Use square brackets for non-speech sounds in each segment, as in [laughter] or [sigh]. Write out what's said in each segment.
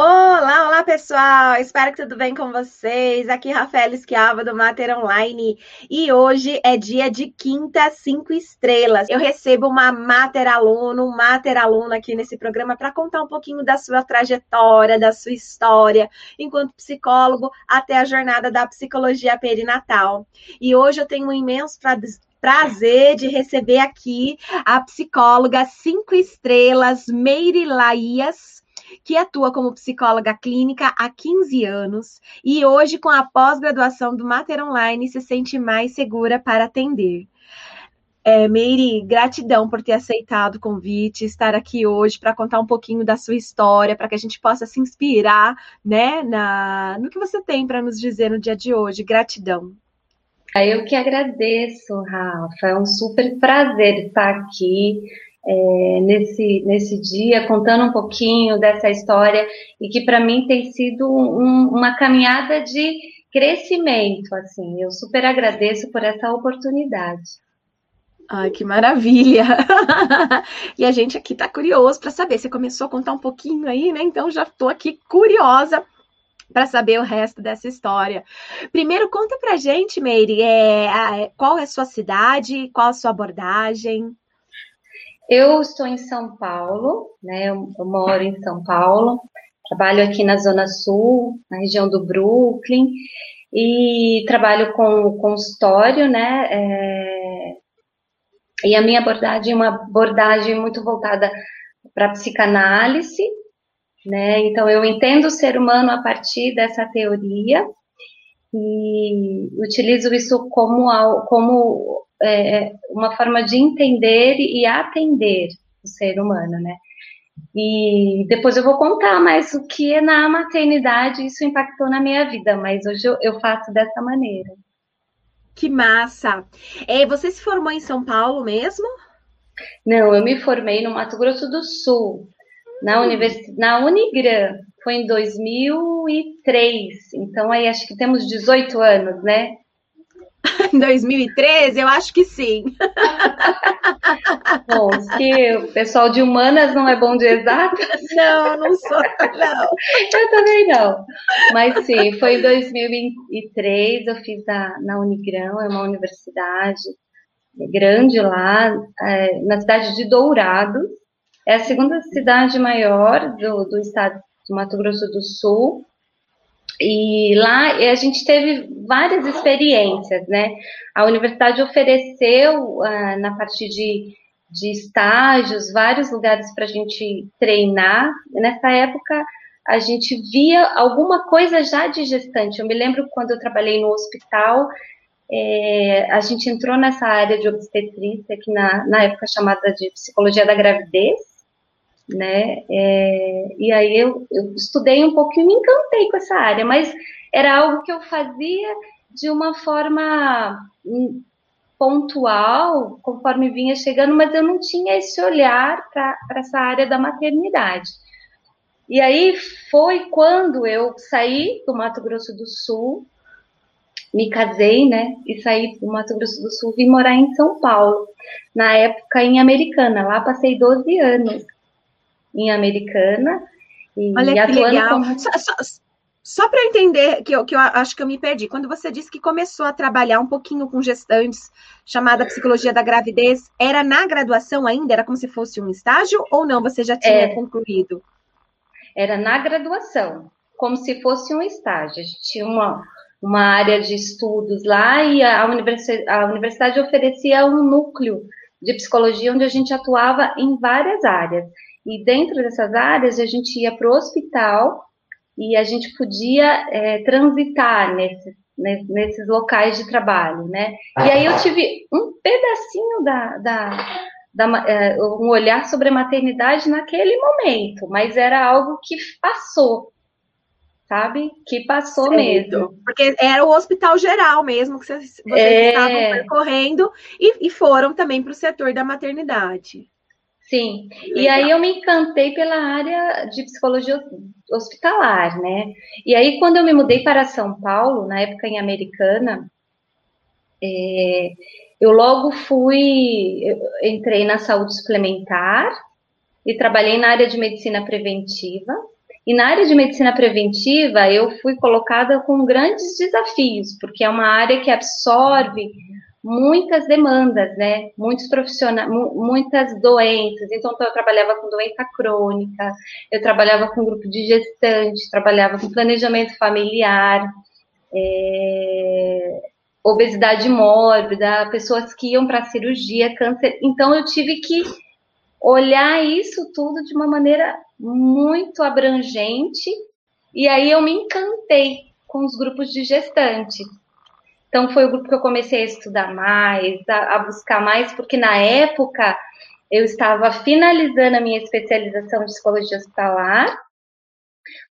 Olá, olá pessoal, espero que tudo bem com vocês. Aqui Rafael Esquiava do Mater Online e hoje é dia de quinta cinco estrelas. Eu recebo uma Mater aluno, um Mater aluno aqui nesse programa para contar um pouquinho da sua trajetória, da sua história enquanto psicólogo até a jornada da psicologia perinatal. E hoje eu tenho um imenso prazer de receber aqui a psicóloga cinco estrelas Meire Laías que atua como psicóloga clínica há 15 anos e hoje, com a pós-graduação do Mater Online, se sente mais segura para atender. É, Meire, gratidão por ter aceitado o convite, estar aqui hoje para contar um pouquinho da sua história, para que a gente possa se inspirar, né, na, no que você tem para nos dizer no dia de hoje. Gratidão. Eu que agradeço, Rafa. É um super prazer estar aqui é, nesse, nesse dia, contando um pouquinho dessa história e que para mim tem sido um, uma caminhada de crescimento, assim. Eu super agradeço por essa oportunidade. Ai, que maravilha! [laughs] e a gente aqui está curioso para saber. Você começou a contar um pouquinho aí, né? Então já estou aqui curiosa para saber o resto dessa história. Primeiro, conta para gente, Meire, é, qual é a sua cidade, qual a sua abordagem? Eu estou em São Paulo, né? Eu, eu, moro em São Paulo, trabalho aqui na Zona Sul, na região do Brooklyn, e trabalho com consultório, né? É, e a minha abordagem é uma abordagem muito voltada para psicanálise, né? Então eu entendo o ser humano a partir dessa teoria e utilizo isso como, como é, uma forma de entender e atender o ser humano, né? E depois eu vou contar mais o que na maternidade isso impactou na minha vida, mas hoje eu, eu faço dessa maneira. Que massa! É, você se formou em São Paulo mesmo? Não, eu me formei no Mato Grosso do Sul, na, hum. univers... na Unigran, foi em 2003, então aí acho que temos 18 anos, né? Em 2013? Eu acho que sim. Bom, se o pessoal de humanas não é bom de exatas. Não, não sou, não. Eu também não. Mas sim, foi em 2003, eu fiz a, na Unigrão, é uma universidade grande lá, é, na cidade de Dourados. É a segunda cidade maior do, do estado do Mato Grosso do Sul. E lá a gente teve várias experiências, né? A universidade ofereceu, uh, na parte de, de estágios, vários lugares para a gente treinar. Nessa época, a gente via alguma coisa já de gestante. Eu me lembro quando eu trabalhei no hospital, é, a gente entrou nessa área de obstetrícia, que na, na época chamada de psicologia da gravidez, né? É, e aí eu, eu estudei um e me encantei com essa área, mas era algo que eu fazia de uma forma hum, pontual, conforme vinha chegando, mas eu não tinha esse olhar para essa área da maternidade. E aí foi quando eu saí do Mato Grosso do Sul, me casei, né, e saí do Mato Grosso do Sul, vim morar em São Paulo, na época em Americana, lá passei 12 anos em Americana. E Olha que legal. Como... Só, só, só para entender, que eu, que eu acho que eu me perdi, quando você disse que começou a trabalhar um pouquinho com gestantes, chamada psicologia da gravidez, era na graduação ainda? Era como se fosse um estágio ou não? Você já tinha é, concluído? Era na graduação, como se fosse um estágio. A gente tinha uma, uma área de estudos lá e a universidade, a universidade oferecia um núcleo de psicologia onde a gente atuava em várias áreas. E dentro dessas áreas, a gente ia para o hospital e a gente podia é, transitar nesses, nesses locais de trabalho, né? E aí eu tive um pedacinho da, da, da é, um olhar sobre a maternidade naquele momento, mas era algo que passou, sabe? Que passou certo. mesmo. Porque era o hospital geral mesmo que vocês, vocês é... estavam percorrendo e, e foram também para o setor da maternidade. Sim, Legal. e aí eu me encantei pela área de psicologia hospitalar, né? E aí, quando eu me mudei para São Paulo, na época em Americana, é, eu logo fui, eu entrei na saúde suplementar e trabalhei na área de medicina preventiva. E na área de medicina preventiva, eu fui colocada com grandes desafios, porque é uma área que absorve muitas demandas, né? Muitos profissionais, muitas doenças. Então, eu trabalhava com doença crônica, eu trabalhava com grupo de gestante, trabalhava com planejamento familiar, é, obesidade mórbida, pessoas que iam para cirurgia, câncer. Então, eu tive que olhar isso tudo de uma maneira muito abrangente. E aí eu me encantei com os grupos de gestante. Então foi o grupo que eu comecei a estudar mais, a, a buscar mais, porque na época eu estava finalizando a minha especialização de psicologia hospitalar,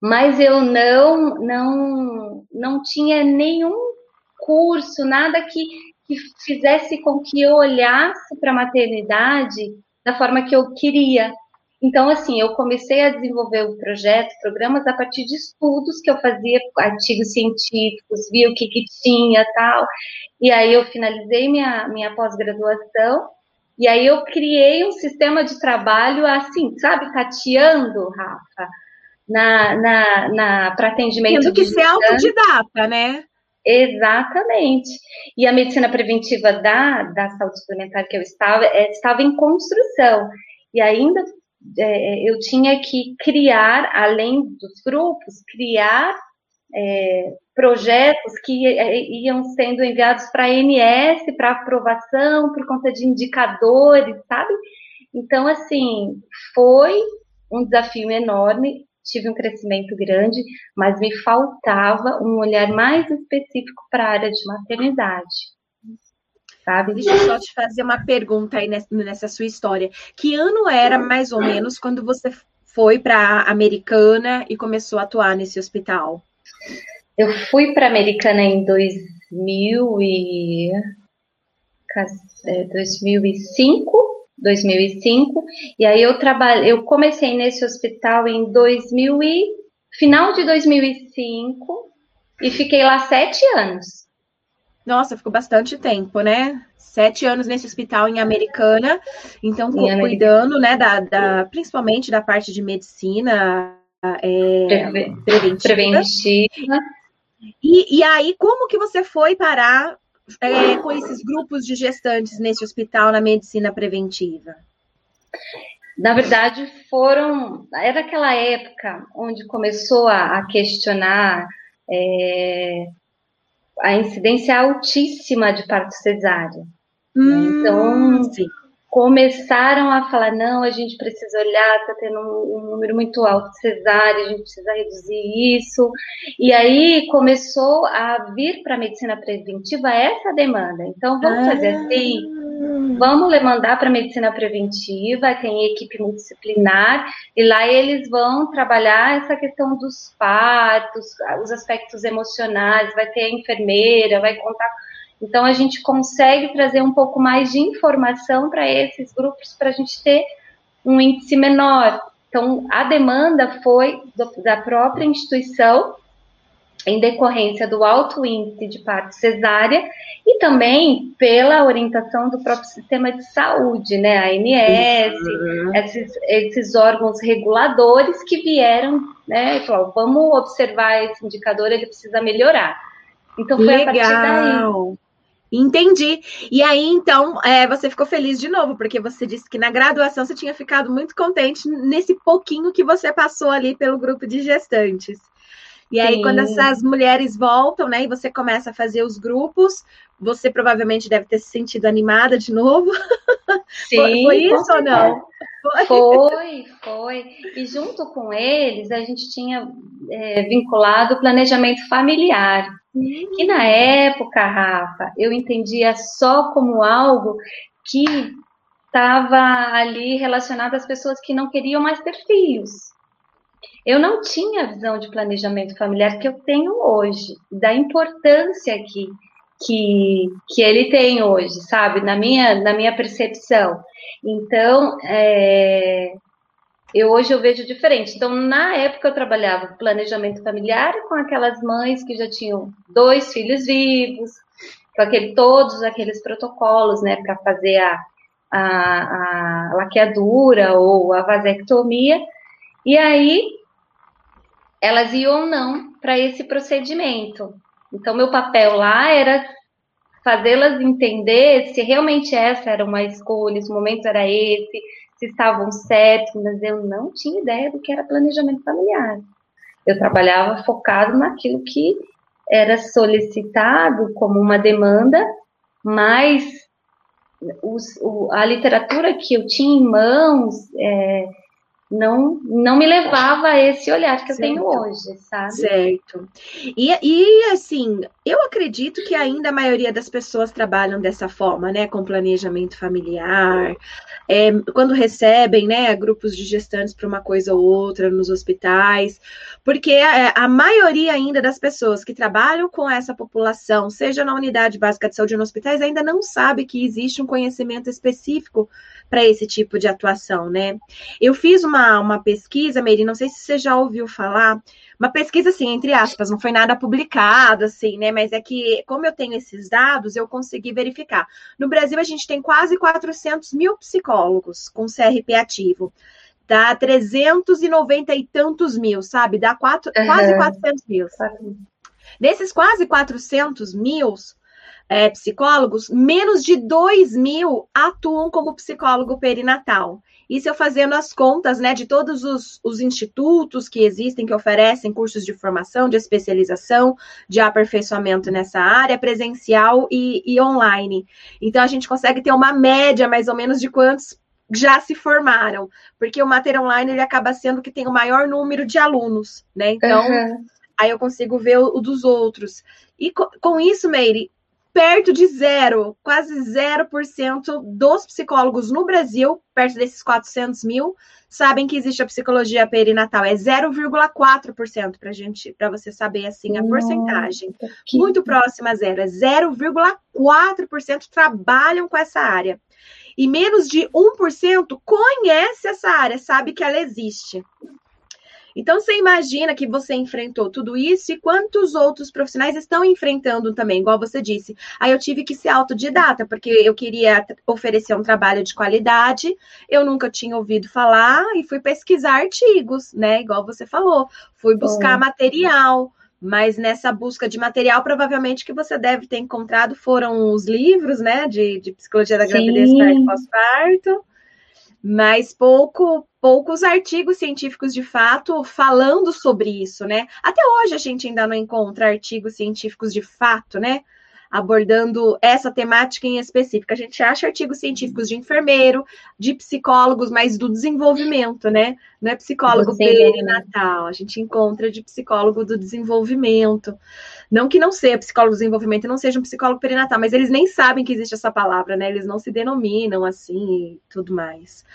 mas eu não não não tinha nenhum curso, nada que, que fizesse com que eu olhasse para a maternidade da forma que eu queria. Então, assim, eu comecei a desenvolver o projeto, programas, a partir de estudos que eu fazia, artigos científicos, via o que, que tinha tal. E aí eu finalizei minha, minha pós-graduação, e aí eu criei um sistema de trabalho assim, sabe, tateando, Rafa, na, na, na para atendimento. Tendo que ser autodidata, né? Exatamente. E a medicina preventiva da, da saúde suplementar que eu estava, é, estava em construção. E ainda é, eu tinha que criar, além dos grupos, criar é, projetos que é, iam sendo enviados para a ANS para aprovação por conta de indicadores, sabe? Então, assim, foi um desafio enorme, tive um crescimento grande, mas me faltava um olhar mais específico para a área de maternidade sabe? Deixa eu só te fazer uma pergunta aí nessa sua história. Que ano era, mais ou menos, quando você foi para Americana e começou a atuar nesse hospital? Eu fui para Americana em 2000 e... 2005, 2005, e aí eu trabalhei, eu comecei nesse hospital em 2000 e final de 2005 e fiquei lá sete anos. Nossa, ficou bastante tempo, né? Sete anos nesse hospital em Americana, então em cuidando, né, da, da, principalmente da parte de medicina é, preventiva. preventiva. E, e aí, como que você foi parar é, com esses grupos de gestantes nesse hospital na medicina preventiva? Na verdade, foram. Era aquela época onde começou a, a questionar é, a incidência é altíssima de parto cesárea. Hum, então, sim. Começaram a falar: não, a gente precisa olhar, está tendo um, um, número muito alto de cesárea, a gente precisa reduzir isso. E aí começou a vir para a medicina preventiva essa demanda. Então, vamos ah. fazer assim Vamos mandar para medicina preventiva, tem equipe multidisciplinar, e lá eles vão trabalhar essa questão dos partos, os aspectos emocionais, vai ter a enfermeira, vai contar. Então, a gente consegue trazer um pouco mais de informação para esses grupos, para a gente ter um índice menor. Então, a demanda foi do, da própria instituição em decorrência do alto índice de parto cesárea e também pela orientação do próprio sistema de saúde, né, a ANS, uhum. esses, esses, órgãos reguladores que vieram, né, e falaram, vamos observar esse indicador, ele precisa melhorar. Então foi Legal. a partir daí. Entendi. E aí, então, é, você ficou feliz de novo, porque você disse que na graduação você tinha ficado muito contente nesse pouquinho que você passou ali pelo grupo de gestantes. E aí, Sim. quando essas mulheres voltam, né, e você começa a fazer os grupos, você provavelmente deve ter se sentido animada de novo. [laughs] Sim, foi, foi isso ou não? Foi, foi. E junto com eles, a gente tinha é, vinculado o planejamento familiar. Que na época, Rafa, eu entendia só como algo que estava ali relacionado às pessoas que não queriam mais ter filhos. Eu não tinha a visão de planejamento familiar que eu tenho hoje, da importância que, que, que ele tem hoje, sabe? Na minha, na minha percepção. Então, é, eu hoje eu vejo diferente. Então, na época eu trabalhava planejamento familiar com aquelas mães que já tinham dois filhos vivos, com aquele, todos aqueles protocolos, né, para fazer a, a, a laqueadura ou a vasectomia. E aí elas iam ou não para esse procedimento. Então, meu papel lá era fazê-las entender se realmente essa era uma escolha, se o momento era esse, se estavam certos, mas eu não tinha ideia do que era planejamento familiar. Eu trabalhava focado naquilo que era solicitado como uma demanda, mas os, o, a literatura que eu tinha em mãos é, não, não me levava a esse olhar que eu tenho hoje, sabe? Certo. E, e assim, eu acredito que ainda a maioria das pessoas trabalham dessa forma, né? Com planejamento familiar, é, quando recebem, né, grupos de gestantes para uma coisa ou outra nos hospitais, porque a, a, maioria ainda das pessoas que trabalham com essa população, seja na unidade básica de saúde ou nos hospitais, ainda não sabe que existe um conhecimento específico para esse tipo de atuação, né? Eu fiz uma, uma pesquisa, Meire, não sei se você já ouviu falar, uma pesquisa, assim, entre aspas, não foi nada publicado, assim, né? Mas é que, como eu tenho esses dados, eu consegui verificar. No Brasil, a gente tem quase 400 mil psicólogos com CRP ativo. Dá 390 e tantos mil, sabe? Dá quatro, uhum. quase 400 mil. Desses quase 400 mil, é, psicólogos, menos de 2 mil atuam como psicólogo perinatal. Isso eu fazendo as contas, né, de todos os, os, institutos que existem, que oferecem cursos de formação, de especialização, de aperfeiçoamento nessa área, presencial e, e online. Então, a gente consegue ter uma média, mais ou menos, de quantos já se formaram, porque o Mater Online ele acaba sendo que tem o maior número de alunos, né? Então, uhum. aí eu consigo ver o, o dos outros. E com, com isso, Meire, perto de zero, quase 0% dos psicólogos no Brasil, perto desses 400 mil, sabem que existe a psicologia perinatal. É 0,4% para gente, para você saber assim a porcentagem. Muito próxima a zero, é 0,4% trabalham com essa área. E menos de 1% conhece essa área, sabe que ela existe. Então, você imagina que você enfrentou tudo isso e quantos outros profissionais estão enfrentando também, igual você disse. Aí eu tive que ser autodidata, porque eu queria oferecer um trabalho de qualidade, eu nunca tinha ouvido falar e fui pesquisar artigos, né? Igual você falou, fui buscar material. Mas nessa busca de material, provavelmente que você deve ter encontrado foram os livros, né, de, de psicologia da gravidez e pós-parto mas pouco, poucos artigos científicos de fato falando sobre isso, né? Até hoje a gente ainda não encontra artigos científicos de fato, né? Abordando essa temática em específico. A gente acha artigos científicos de enfermeiro, de psicólogos, mas do desenvolvimento, né? Não é psicólogo perinatal, a gente encontra de psicólogo do desenvolvimento. Não que não seja psicólogo do desenvolvimento e não seja um psicólogo perinatal, mas eles nem sabem que existe essa palavra, né? Eles não se denominam assim e tudo mais.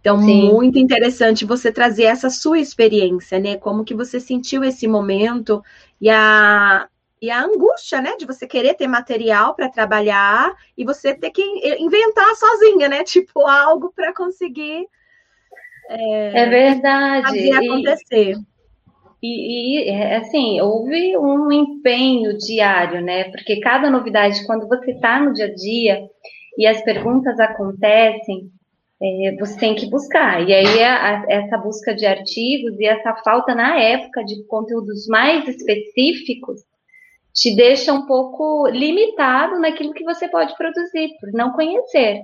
Então, Sim. muito interessante você trazer essa sua experiência, né? Como que você sentiu esse momento e a, e a angústia, né, de você querer ter material para trabalhar e você ter que inventar sozinha, né, [laughs] tipo algo para conseguir é, é, verdade fazer acontecer. E, e, é, assim, houve um empenho diário, né? Porque cada novidade, quando você está no dia a dia e as perguntas acontecem, é, você tem que buscar. E aí a, a, essa busca de artigos e essa falta na época de conteúdos mais específicos te deixa um pouco limitado naquilo que você pode produzir, por não conhecer,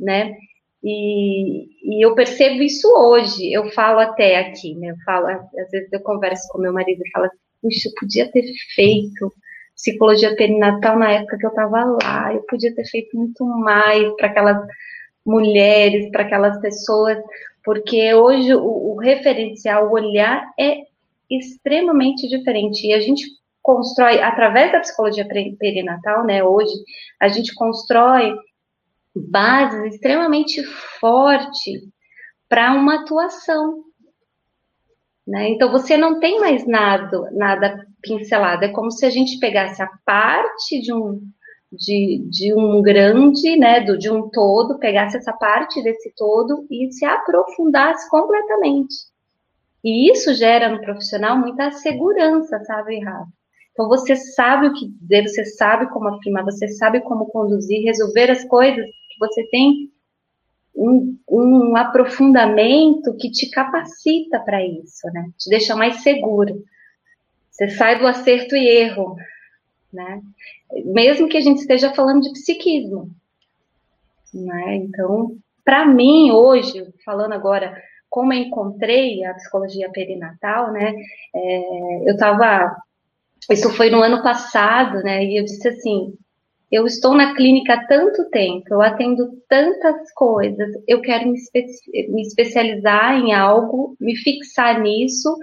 né? E, e, eu percebo isso hoje, eu falo até aqui, né? Eu falo, às vezes eu converso com meu marido e falo assim, puxa, eu podia ter feito psicologia perinatal na época que eu estava lá, eu podia ter feito muito mais para aquelas mulheres, para aquelas pessoas, porque hoje o, o referencial, o olhar é extremamente diferente e a gente constrói, através da psicologia perinatal, né, hoje, a gente constrói bases extremamente fortes para uma atuação. Né? Então, você não tem mais nada, nada pincelado, é como se a gente pegasse a parte de um, de, de um grande, né, do, de um todo, pegasse essa parte desse todo e se aprofundasse completamente. E isso gera no profissional muita segurança, sabe, Rafa? Então você sabe o que dizer, você sabe como afirmar, você sabe como conduzir, resolver as coisas você tem um, um aprofundamento que te capacita para isso, né? Te deixa mais seguro. Você sai do acerto e erro, né? Mesmo que a gente esteja falando de psiquismo, né? Então, para mim hoje, falando agora como eu encontrei a psicologia perinatal, né? É, eu estava, isso foi no ano passado, né? E eu disse assim, eu estou na clínica há tanto tempo, eu atendo tantas coisas, eu quero me, espe me especializar em algo, me fixar nisso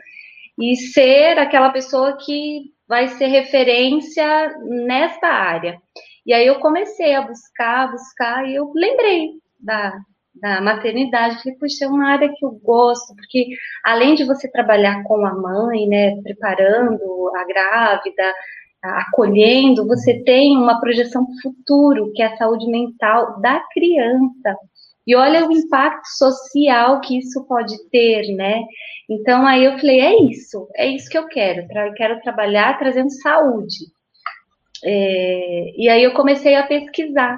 e ser aquela pessoa que vai ser referência nesta área. E aí eu comecei a buscar, buscar, e eu lembrei da, da maternidade, falei, puxa, é uma área que eu gosto, porque além de você trabalhar com a mãe, né, preparando a grávida, acolhendo, você tem uma projeção futuro, que é a saúde mental da criança. E olha o impacto social que isso pode ter, né? Então aí eu falei, é isso, é isso que eu quero. Eu quero trabalhar trazendo saúde. É, e aí eu comecei a pesquisar.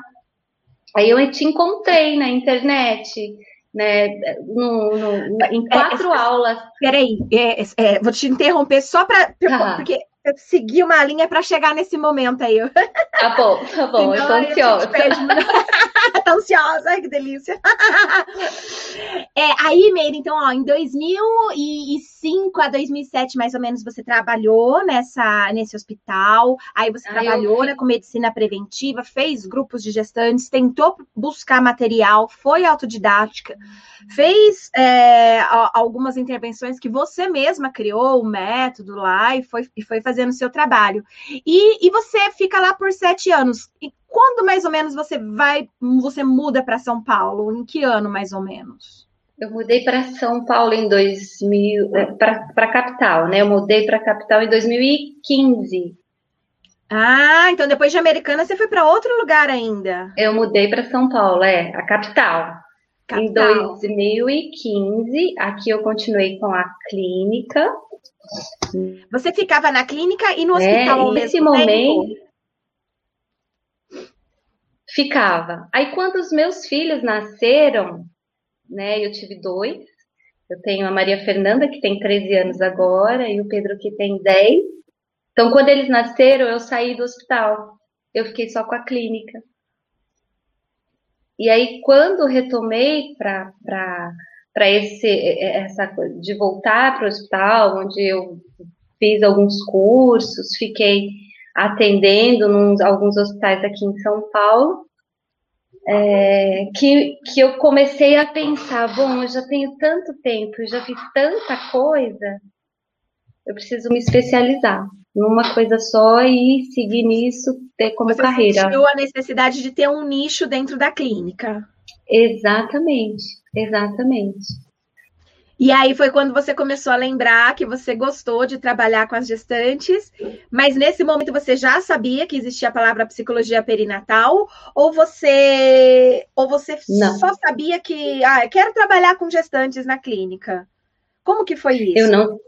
Aí eu te encontrei na internet, né, no, no, em é, quatro é, aulas. Peraí, é, é, vou te interromper só para. Porque seguir uma linha para chegar nesse momento aí. Tá bom, tá bom, eu tô ansiosa. [laughs] tá ansiosa, ai que delícia. é, aí, Meire, então, ó, em 2005 a 2007, mais ou menos, você trabalhou nessa, nesse hospital, aí você trabalhou eu... né, com medicina preventiva, fez grupos de gestantes, tentou buscar material, foi autodidática, fez é, algumas intervenções que você mesma criou, o método lá, e foi, e foi fazendo o seu trabalho. E, e você fica lá por sete anos. E quando mais ou menos você vai, você muda para São Paulo? Em que ano mais ou menos? Eu mudei para São Paulo em 2000, para a capital, né? Eu mudei para a capital em 2015. Ah, então depois de Americana você foi para outro lugar ainda? Eu mudei para São Paulo, é, a capital. capital. Em 2015, aqui eu continuei com a clínica. Você ficava na clínica e no hospital é, ao mesmo momento, tempo? ficava. Aí quando os meus filhos nasceram, né, eu tive dois. Eu tenho a Maria Fernanda, que tem 13 anos agora, e o Pedro, que tem 10. Então, quando eles nasceram, eu saí do hospital. Eu fiquei só com a clínica. E aí, quando retomei para esse essa de voltar para o hospital, onde eu fiz alguns cursos, fiquei atendendo alguns hospitais aqui em São Paulo, é, que, que eu comecei a pensar, bom, eu já tenho tanto tempo, eu já fiz tanta coisa, eu preciso me especializar numa coisa só e seguir nisso ter como Você carreira. Sentiu a necessidade de ter um nicho dentro da clínica. Exatamente, exatamente. E aí foi quando você começou a lembrar que você gostou de trabalhar com as gestantes, mas nesse momento você já sabia que existia a palavra psicologia perinatal, ou você ou você não. só sabia que ah, quero trabalhar com gestantes na clínica? Como que foi isso? Eu não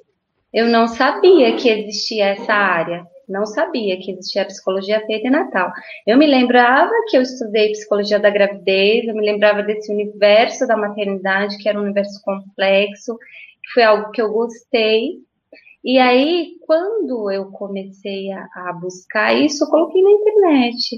eu não sabia que existia essa área. Não sabia que existia psicologia perinatal. Eu me lembrava que eu estudei psicologia da gravidez, eu me lembrava desse universo da maternidade, que era um universo complexo, que foi algo que eu gostei. E aí, quando eu comecei a, a buscar isso, eu coloquei na internet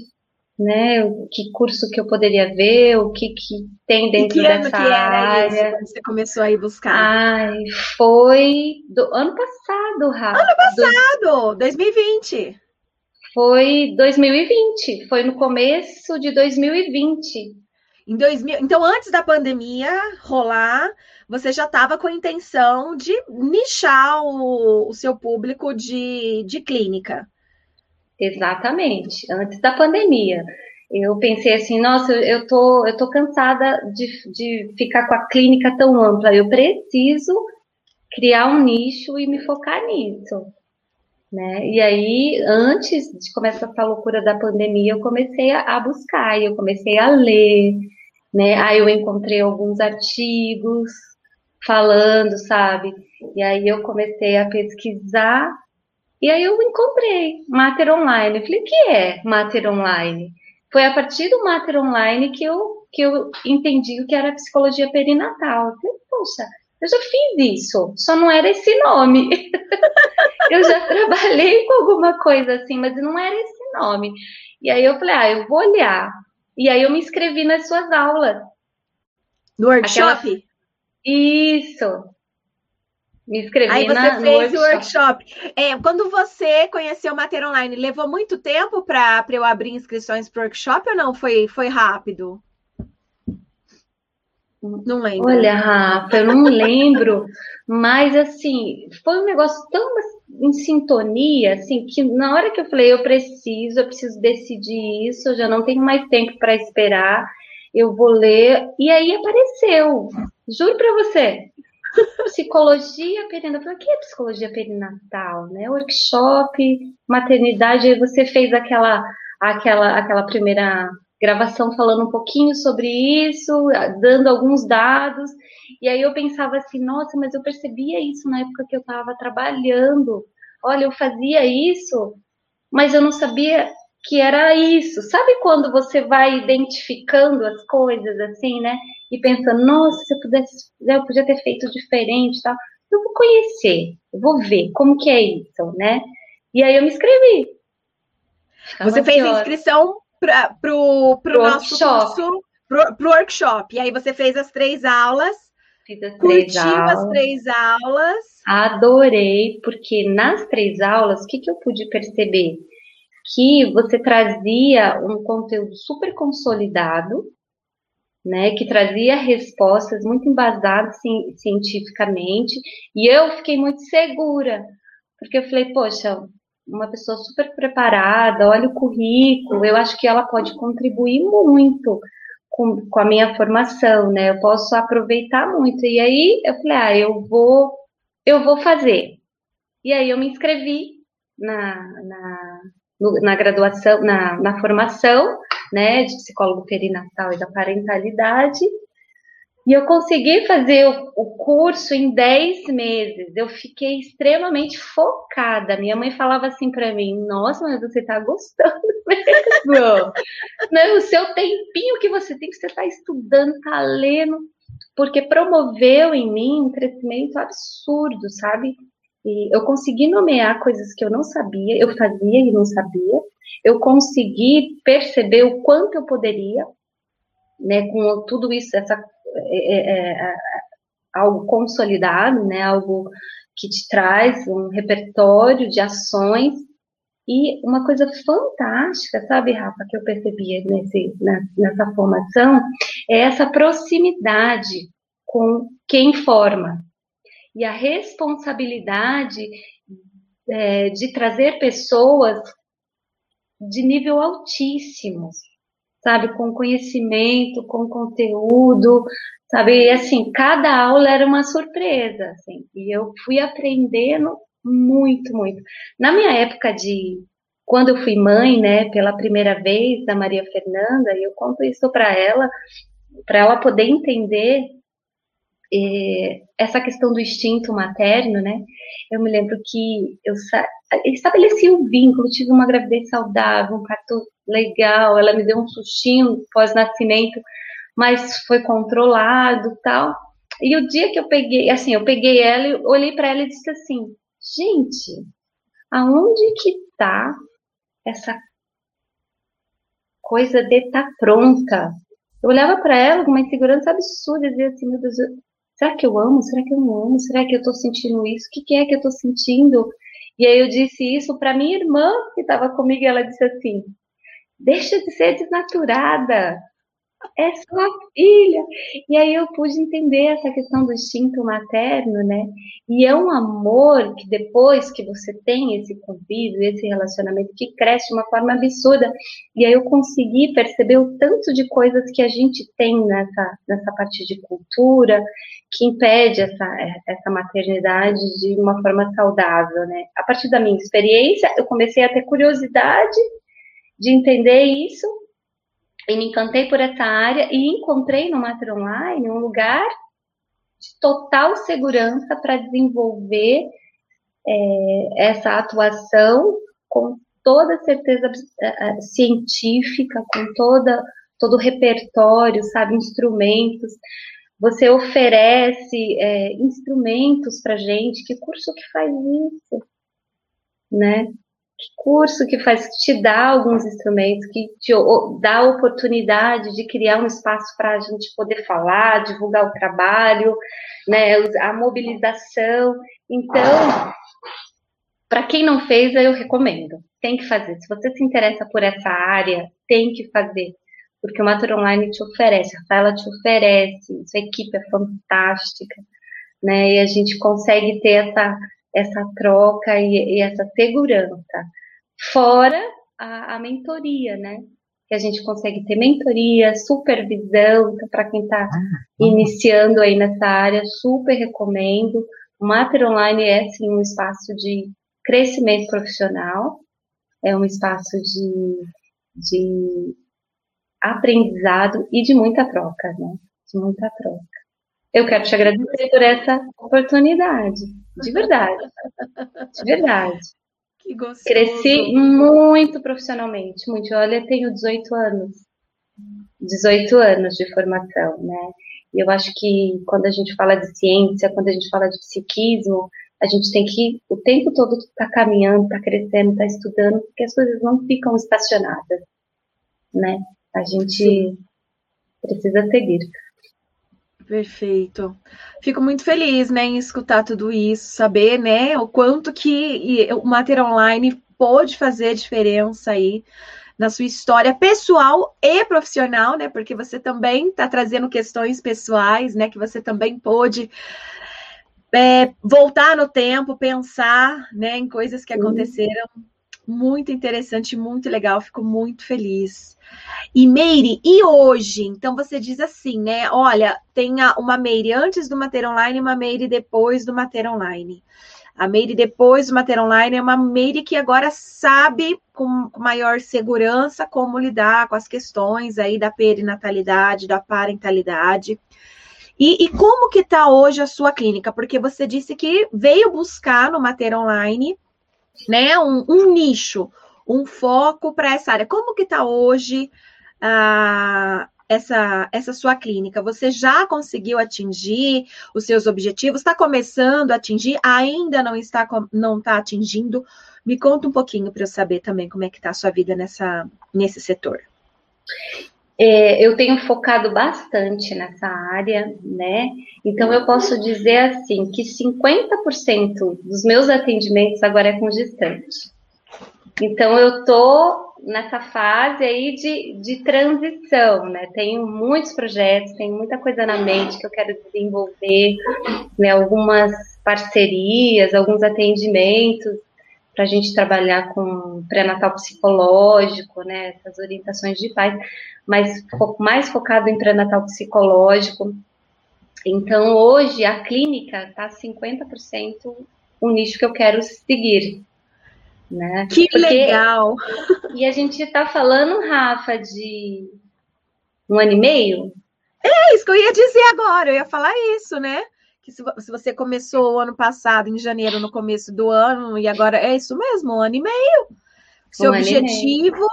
né? O que curso que eu poderia ver, o que, que tem dentro que dessa ano que era área. Isso, você começou a ir buscar? Ai, foi do ano passado, Rafa. Ano passado, do... 2020. Foi 2020, foi no começo de 2020. Em 2000, então, antes da pandemia rolar, você já estava com a intenção de nichar o, o seu público de, de clínica. Exatamente, antes da pandemia. Eu pensei assim, nossa, eu tô, eu tô cansada de, de ficar com a clínica tão ampla. Eu preciso criar um nicho e me focar nisso. Né? E aí, antes de começar essa loucura da pandemia, eu comecei a, buscar, eu comecei a ler, né? Aí eu encontrei alguns artigos falando, sabe? E aí eu comecei a pesquisar e aí eu encontrei Mater Online. Eu falei, o que é Mater Online? Foi a partir do Mater Online que eu que eu entendi o que era psicologia perinatal. Eu falei, poxa, eu já fiz isso, só não era esse nome. [laughs] eu já trabalhei com alguma coisa assim, mas não era esse nome. E aí eu falei, ah, eu vou olhar. E aí eu me inscrevi nas suas aulas. No workshop? Aquela... Isso. Me inscrevi Aí você na, fez o workshop. É, quando você conheceu o Mater Online, levou muito tempo para eu abrir inscrições para o workshop ou não? Foi, foi rápido? Não lembro. Olha, Rafa, eu não lembro, mas assim, foi um negócio tão em sintonia, assim, que na hora que eu falei, eu preciso, eu preciso decidir isso, eu já não tenho mais tempo para esperar, eu vou ler, e aí apareceu, juro para você, psicologia perinatal, o que é psicologia perinatal, né, workshop, maternidade, aí você fez aquela, aquela, aquela primeira gravação falando um pouquinho sobre isso, dando alguns dados. E aí eu pensava assim, nossa, mas eu percebia isso na época que eu estava trabalhando. Olha, eu fazia isso, mas eu não sabia que era isso. Sabe quando você vai identificando as coisas assim, né? E pensando, nossa, se eu pudesse, eu podia ter feito diferente, tal. Eu vou conhecer, eu vou ver como que é isso, né? E aí eu me inscrevi. Você fez a inscrição para o nosso workshop. curso, para o workshop. E aí você fez as três aulas. Fiz as três curtiu aulas. as três aulas. Adorei, porque nas três aulas, o que, que eu pude perceber? Que você trazia um conteúdo super consolidado, né, que trazia respostas muito embasadas cientificamente, e eu fiquei muito segura, porque eu falei, poxa, uma pessoa super preparada, olha o currículo, eu acho que ela pode contribuir muito com, com a minha formação, né? Eu posso aproveitar muito. E aí eu falei, ah, eu vou, eu vou fazer. E aí eu me inscrevi na, na, na graduação, na, na formação, né, de psicólogo perinatal e da parentalidade. E eu consegui fazer o, curso em 10 meses. Eu fiquei extremamente focada. Minha mãe falava assim para mim: Nossa, mas você tá gostando [laughs] mesmo. Não, o seu tempinho que você tem, que você tá estudando, tá lendo, porque promoveu em mim um crescimento absurdo, sabe? E eu consegui nomear coisas que eu não sabia, eu fazia e não sabia. Eu consegui perceber o quanto eu poderia, né, com tudo isso, essa é, é, é, algo consolidado, né? Algo que te traz um repertório de ações e uma coisa fantástica, sabe, Rafa, que eu percebia nesse, nessa formação, é essa proximidade com quem forma. E a responsabilidade é, de trazer pessoas de nível altíssimo, sabe, com conhecimento, com conteúdo, sabe, e assim, cada aula era uma surpresa, assim, e eu fui aprendendo muito, muito. Na minha época de quando eu fui mãe, né, pela primeira vez da Maria Fernanda, e eu conto isso para ela, para ela poder entender essa questão do instinto materno, né? Eu me lembro que eu estabeleci um vínculo, tive uma gravidez saudável, um parto legal, ela me deu um sustinho pós-nascimento, mas foi controlado tal. E o dia que eu peguei, assim, eu peguei ela, olhei para ela e disse assim: gente, aonde que tá essa coisa de tá pronta? Eu olhava para ela com uma insegurança absurda e dizia assim: meu Deus, será que eu amo? Será que eu não amo? Será que eu estou sentindo isso? O que, que é que eu estou sentindo? E aí eu disse isso para minha irmã que estava comigo e ela disse assim: deixa de ser desnaturada, é sua filha. E aí eu pude entender essa questão do instinto materno, né? E é um amor que depois que você tem esse convívio, esse relacionamento, que cresce de uma forma absurda. E aí eu consegui perceber o tanto de coisas que a gente tem nessa, nessa parte de cultura que impede essa, essa maternidade de uma forma saudável, né? A partir da minha experiência, eu comecei a ter curiosidade de entender isso e me encantei por essa área e encontrei no Mater Online um lugar de total segurança para desenvolver é, essa atuação com toda certeza é, é, científica, com toda todo o repertório, sabe, instrumentos. Você oferece é, instrumentos para gente. Que curso que faz isso? Né? Curso que faz te dá alguns instrumentos, que te dá a oportunidade de criar um espaço para a gente poder falar, divulgar o trabalho, né? A mobilização. Então, para quem não fez, eu recomendo. Tem que fazer. Se você se interessa por essa área, tem que fazer. Porque o Matur Online te oferece, a Rafaela te oferece, sua equipe é fantástica, né? E a gente consegue ter essa, essa troca e, e essa segurança. Fora a, a mentoria, né? que a gente consegue ter mentoria, supervisão, então, para quem está iniciando aí nessa área, super recomendo. O Mater Online é, sim, um espaço de crescimento profissional, é um espaço de, de aprendizado e de muita troca, né? De muita troca. Eu quero te agradecer por essa oportunidade, de verdade, de verdade. Que gostoso. Cresci muito profissionalmente, muito. Olha, tenho 18 anos, 18 anos de formação, né? E eu acho que quando a gente fala de ciência, quando a gente fala de psiquismo, a gente tem que o tempo todo estar tá caminhando, estar tá crescendo, estar tá estudando, porque as coisas não ficam estacionadas, né? A gente precisa seguir. Perfeito. Fico muito feliz, né, em escutar tudo isso, saber, né, o quanto que o Mater Online pode fazer diferença aí na sua história pessoal e profissional, né, porque você também está trazendo questões pessoais, né, que você também pôde é, voltar no tempo, pensar né, em coisas que aconteceram. Muito interessante, muito legal, fico muito feliz. E Meire, e hoje? Então você diz assim, né? Olha, tem uma Meire antes do Mater Online e uma Meire depois do Mater Online. A Meire depois do Mater Online é uma Meire que agora sabe com maior segurança como lidar com as questões aí da perinatalidade, da parentalidade. E, e como que está hoje a sua clínica? Porque você disse que veio buscar no Mater Online né, um, um nicho, um foco para essa área. Como que está hoje ah, essa, essa sua clínica? Você já conseguiu atingir os seus objetivos? Está começando a atingir? Ainda não está não está atingindo? Me conta um pouquinho para eu saber também como é que está a sua vida nessa, nesse setor. É, eu tenho focado bastante nessa área, né? Então eu posso dizer assim que 50% dos meus atendimentos agora é com gestante. Então eu tô nessa fase aí de, de transição, né? Tenho muitos projetos, tenho muita coisa na mente que eu quero desenvolver, né? Algumas parcerias, alguns atendimentos para a gente trabalhar com pré-natal psicológico, né? Essas orientações digitais mas mais focado em pré-natal psicológico. Então, hoje, a clínica está 50% o nicho que eu quero seguir. Né? Que Porque, legal! E a gente está falando, Rafa, de um ano e meio? É isso que eu ia dizer agora, eu ia falar isso, né? Que se, você começou o ano passado, em janeiro, no começo do ano, e agora é isso mesmo, um ano e meio. Seu um objetivo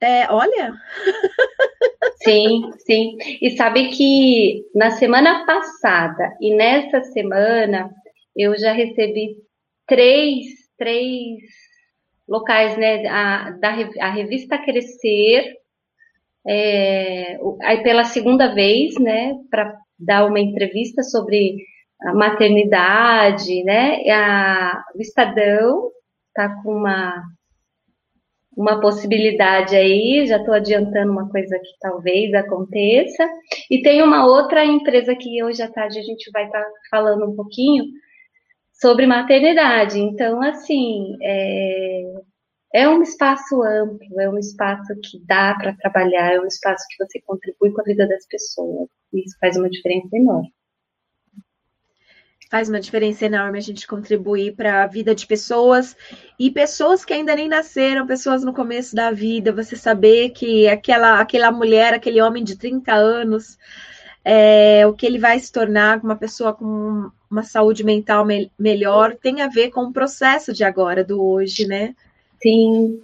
é, olha. Sim, sim. E sabe que na semana passada e nessa semana eu já recebi três, três locais, né? A, da a revista Crescer, é, aí pela segunda vez, né? Para dar uma entrevista sobre a maternidade, né? A, o Estadão tá com uma uma possibilidade aí, já estou adiantando uma coisa que talvez aconteça. E tem uma outra empresa que hoje à tarde a gente vai estar tá falando um pouquinho sobre maternidade. Então, assim, é, é um espaço amplo, é um espaço que dá para trabalhar, é um espaço que você contribui com a vida das pessoas. Isso faz uma diferença enorme faz uma diferença enorme a gente contribuir para a vida de pessoas e pessoas que ainda nem nasceram, pessoas no começo da vida, você saber que aquela, aquela mulher, aquele homem de 30 anos, é, o que ele vai se tornar uma pessoa com uma saúde mental me melhor tem a ver com o processo de agora, do hoje, né? Sim.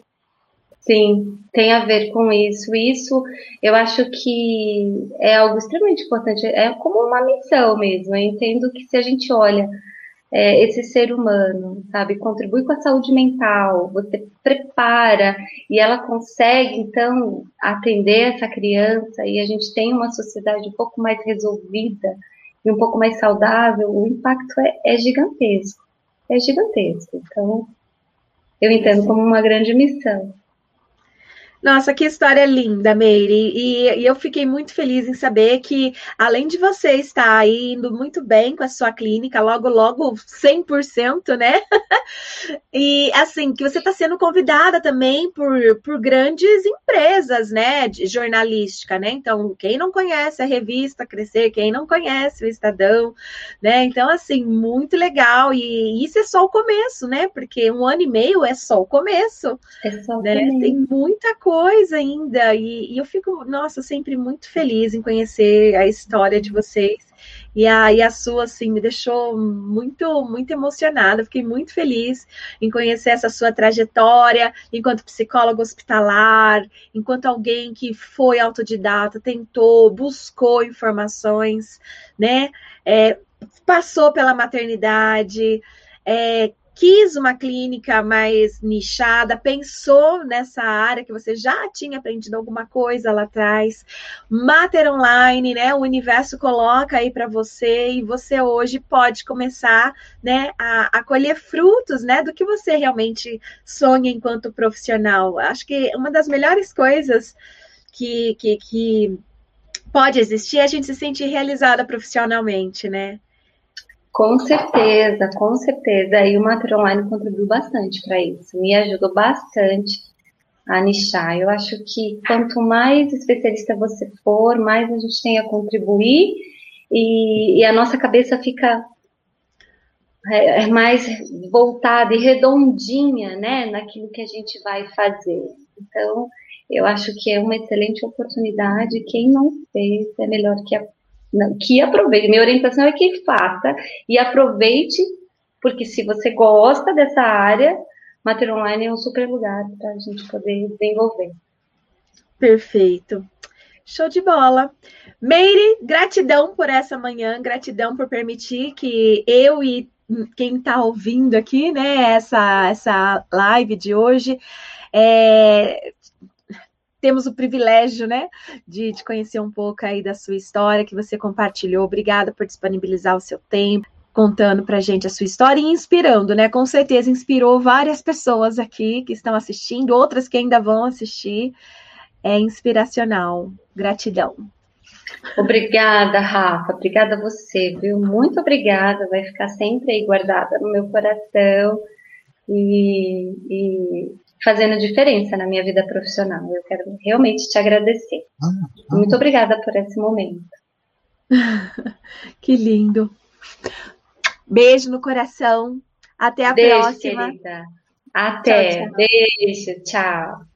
Sim, tem a ver com isso. Isso eu acho que é algo extremamente importante. É como uma missão mesmo. Eu entendo que se a gente olha é, esse ser humano, sabe, contribui com a saúde mental, você prepara e ela consegue então atender essa criança e a gente tem uma sociedade um pouco mais resolvida e um pouco mais saudável, o impacto é, é gigantesco. É gigantesco. Então, eu entendo como uma grande missão. Nossa, que história linda, Meire. E, e, eu fiquei muito feliz em saber que, além de você estar indo muito bem com a sua clínica, logo, logo 100%, né? [laughs] e, assim, que você está sendo convidada também por, por grandes empresas, né? De jornalística, né? Então, quem não conhece a revista Crescer, quem não conhece o Estadão, né? Então, assim, muito legal. E isso é só o começo, né? Porque um ano e meio é só o começo. É só o né? começo. Tem muita coisa coisa ainda. E, e, eu fico, nossa, sempre muito feliz em conhecer a história de vocês. E a, e a sua, assim, me deixou muito, muito emocionada. Fiquei muito feliz em conhecer essa sua trajetória enquanto psicólogo hospitalar, enquanto alguém que foi autodidata, tentou, buscou informações, né? É, passou pela maternidade, é, quis uma clínica mais nichada, pensou nessa área que você já tinha aprendido alguma coisa lá atrás. Mater Online, né? O universo coloca aí para você e você hoje pode começar, né, a, a colher frutos, né, do que você realmente sonha enquanto profissional. Acho que uma das melhores coisas que, que, que pode existir é a gente se sentir realizada profissionalmente, né? Com certeza, com certeza. E o Mater Online contribuiu bastante para isso, me ajudou bastante a nichar. Eu acho que quanto mais especialista você for, mais a gente tem a contribuir e, e a nossa cabeça fica é, é mais voltada e redondinha, né, naquilo que a gente vai fazer. Então, eu acho que é uma excelente oportunidade. Quem não fez é melhor que a que aproveite. Minha orientação é que faça e aproveite, porque se você gosta dessa área, Mater Online é um super lugar para a gente poder desenvolver. Perfeito. Show de bola. Meire, gratidão por essa manhã, gratidão por permitir que eu e quem está ouvindo aqui, né, essa, essa live de hoje, é, temos o privilégio, né, de, de conhecer um pouco aí da sua história que você compartilhou. Obrigada por disponibilizar o seu tempo contando para gente a sua história e inspirando, né? Com certeza inspirou várias pessoas aqui que estão assistindo, outras que ainda vão assistir. É inspiracional. Gratidão. Obrigada, Rafa. Obrigada a você, viu? Muito obrigada. Vai ficar sempre aí guardada no meu coração. E, e fazendo diferença na minha vida profissional. Eu quero realmente te agradecer. Ah, ah. Muito obrigada por esse momento. [laughs] que lindo. Beijo no coração. Até a Beijo, próxima. Querida. Até. Tchau, tchau. Beijo. Tchau.